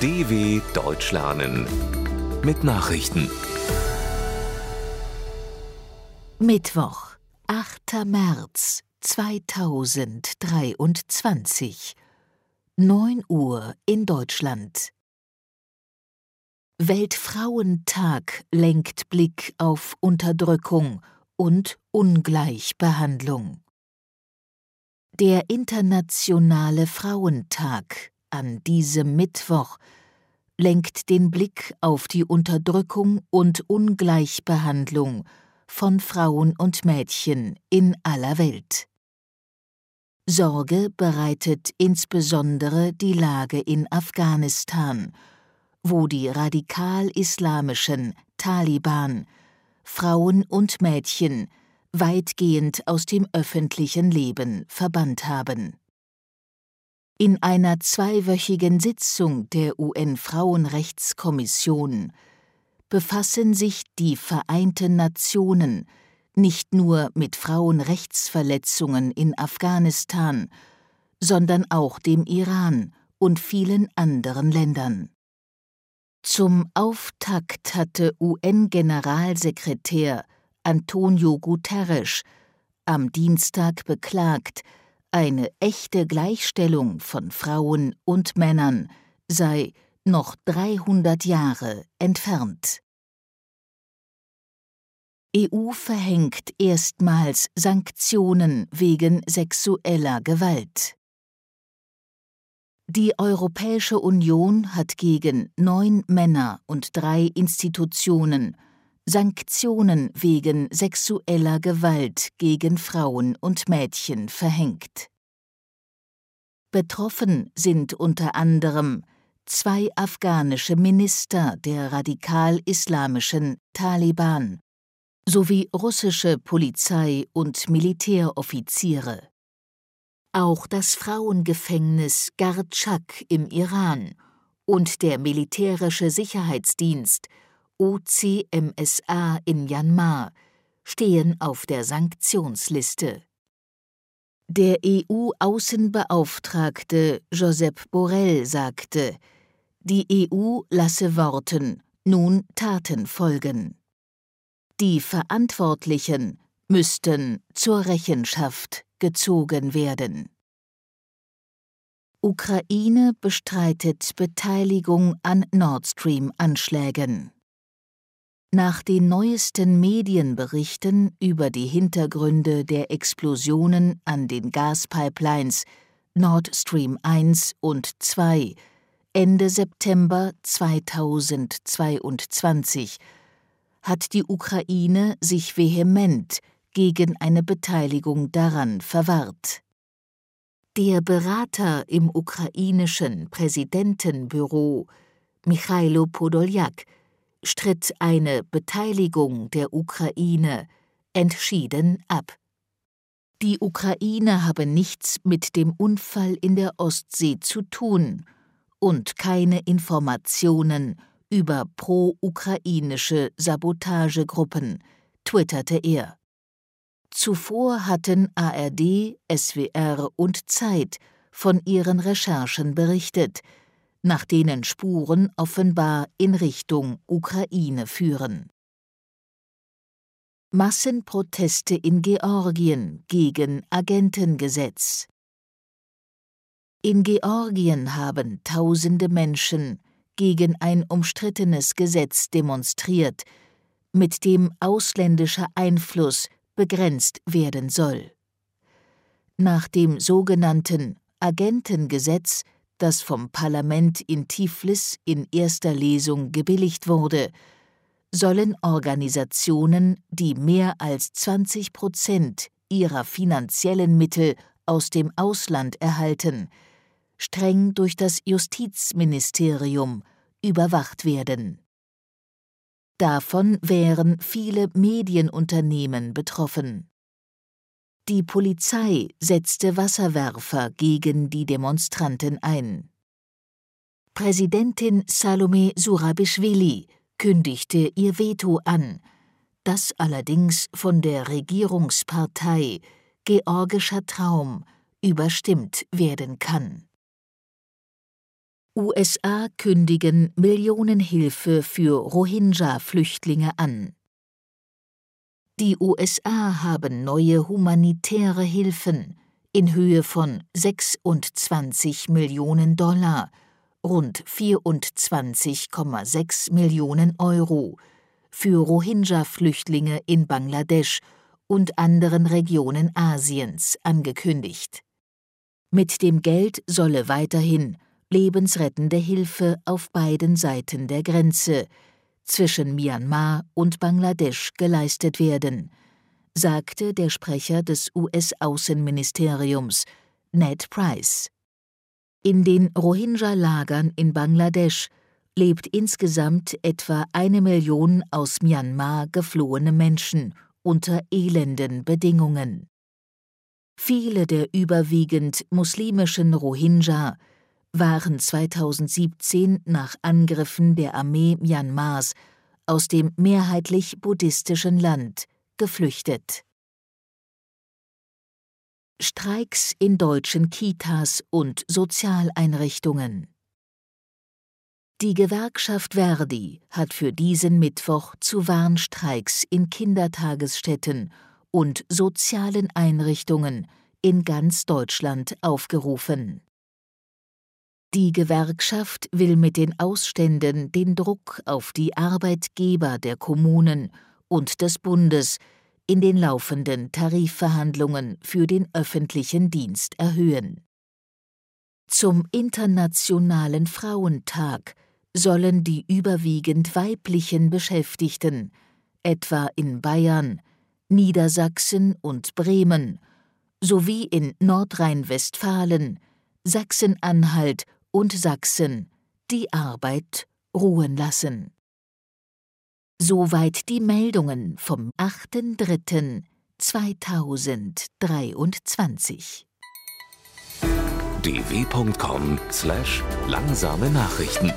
DW Deutsch lernen mit Nachrichten. Mittwoch, 8. März 2023, 9 Uhr in Deutschland. Weltfrauentag lenkt Blick auf Unterdrückung und Ungleichbehandlung. Der Internationale Frauentag an diesem Mittwoch lenkt den Blick auf die Unterdrückung und Ungleichbehandlung von Frauen und Mädchen in aller Welt. Sorge bereitet insbesondere die Lage in Afghanistan, wo die radikal-islamischen Taliban Frauen und Mädchen weitgehend aus dem öffentlichen Leben verbannt haben. In einer zweiwöchigen Sitzung der UN-Frauenrechtskommission befassen sich die Vereinten Nationen nicht nur mit Frauenrechtsverletzungen in Afghanistan, sondern auch dem Iran und vielen anderen Ländern. Zum Auftakt hatte UN-Generalsekretär Antonio Guterres am Dienstag beklagt, eine echte Gleichstellung von Frauen und Männern sei noch 300 Jahre entfernt. EU verhängt erstmals Sanktionen wegen sexueller Gewalt. Die Europäische Union hat gegen neun Männer und drei Institutionen Sanktionen wegen sexueller Gewalt gegen Frauen und Mädchen verhängt. Betroffen sind unter anderem zwei afghanische Minister der radikal-islamischen Taliban sowie russische Polizei- und Militäroffiziere. Auch das Frauengefängnis Gardschak im Iran und der militärische Sicherheitsdienst OCMSA in Myanmar stehen auf der Sanktionsliste. Der EU-Außenbeauftragte Josep Borrell sagte, die EU lasse Worten nun Taten folgen. Die Verantwortlichen müssten zur Rechenschaft gezogen werden. Ukraine bestreitet Beteiligung an Nord Stream-Anschlägen. Nach den neuesten Medienberichten über die Hintergründe der Explosionen an den Gaspipelines Nord Stream 1 und 2 Ende September 2022 hat die Ukraine sich vehement gegen eine Beteiligung daran verwahrt. Der Berater im ukrainischen Präsidentenbüro, Michailo Podoljak, stritt eine Beteiligung der Ukraine entschieden ab. Die Ukraine habe nichts mit dem Unfall in der Ostsee zu tun und keine Informationen über pro-ukrainische Sabotagegruppen, twitterte er. Zuvor hatten ARD, SWR und Zeit von ihren Recherchen berichtet, nach denen Spuren offenbar in Richtung Ukraine führen. Massenproteste in Georgien gegen Agentengesetz In Georgien haben tausende Menschen gegen ein umstrittenes Gesetz demonstriert, mit dem ausländischer Einfluss begrenzt werden soll. Nach dem sogenannten Agentengesetz das vom Parlament in Tiflis in erster Lesung gebilligt wurde, sollen Organisationen, die mehr als 20 Prozent ihrer finanziellen Mittel aus dem Ausland erhalten, streng durch das Justizministerium überwacht werden. Davon wären viele Medienunternehmen betroffen. Die Polizei setzte Wasserwerfer gegen die Demonstranten ein. Präsidentin Salome Surabischwili kündigte ihr Veto an, das allerdings von der Regierungspartei Georgischer Traum überstimmt werden kann. USA kündigen Millionenhilfe für Rohingya-Flüchtlinge an. Die USA haben neue humanitäre Hilfen in Höhe von 26 Millionen Dollar, rund 24,6 Millionen Euro, für Rohingya-Flüchtlinge in Bangladesch und anderen Regionen Asiens angekündigt. Mit dem Geld solle weiterhin lebensrettende Hilfe auf beiden Seiten der Grenze zwischen Myanmar und Bangladesch geleistet werden, sagte der Sprecher des US-Außenministeriums Ned Price. In den Rohingya-Lagern in Bangladesch lebt insgesamt etwa eine Million aus Myanmar geflohene Menschen unter elenden Bedingungen. Viele der überwiegend muslimischen Rohingya waren 2017 nach Angriffen der Armee Myanmars aus dem mehrheitlich buddhistischen Land geflüchtet. Streiks in deutschen Kitas und Sozialeinrichtungen Die Gewerkschaft Verdi hat für diesen Mittwoch zu Warnstreiks in Kindertagesstätten und sozialen Einrichtungen in ganz Deutschland aufgerufen. Die Gewerkschaft will mit den Ausständen den Druck auf die Arbeitgeber der Kommunen und des Bundes in den laufenden Tarifverhandlungen für den öffentlichen Dienst erhöhen. Zum Internationalen Frauentag sollen die überwiegend weiblichen Beschäftigten, etwa in Bayern, Niedersachsen und Bremen, sowie in Nordrhein-Westfalen, Sachsen-Anhalt und Sachsen die Arbeit ruhen lassen. Soweit die Meldungen vom 8.3.2023. dw.com/langsame Nachrichten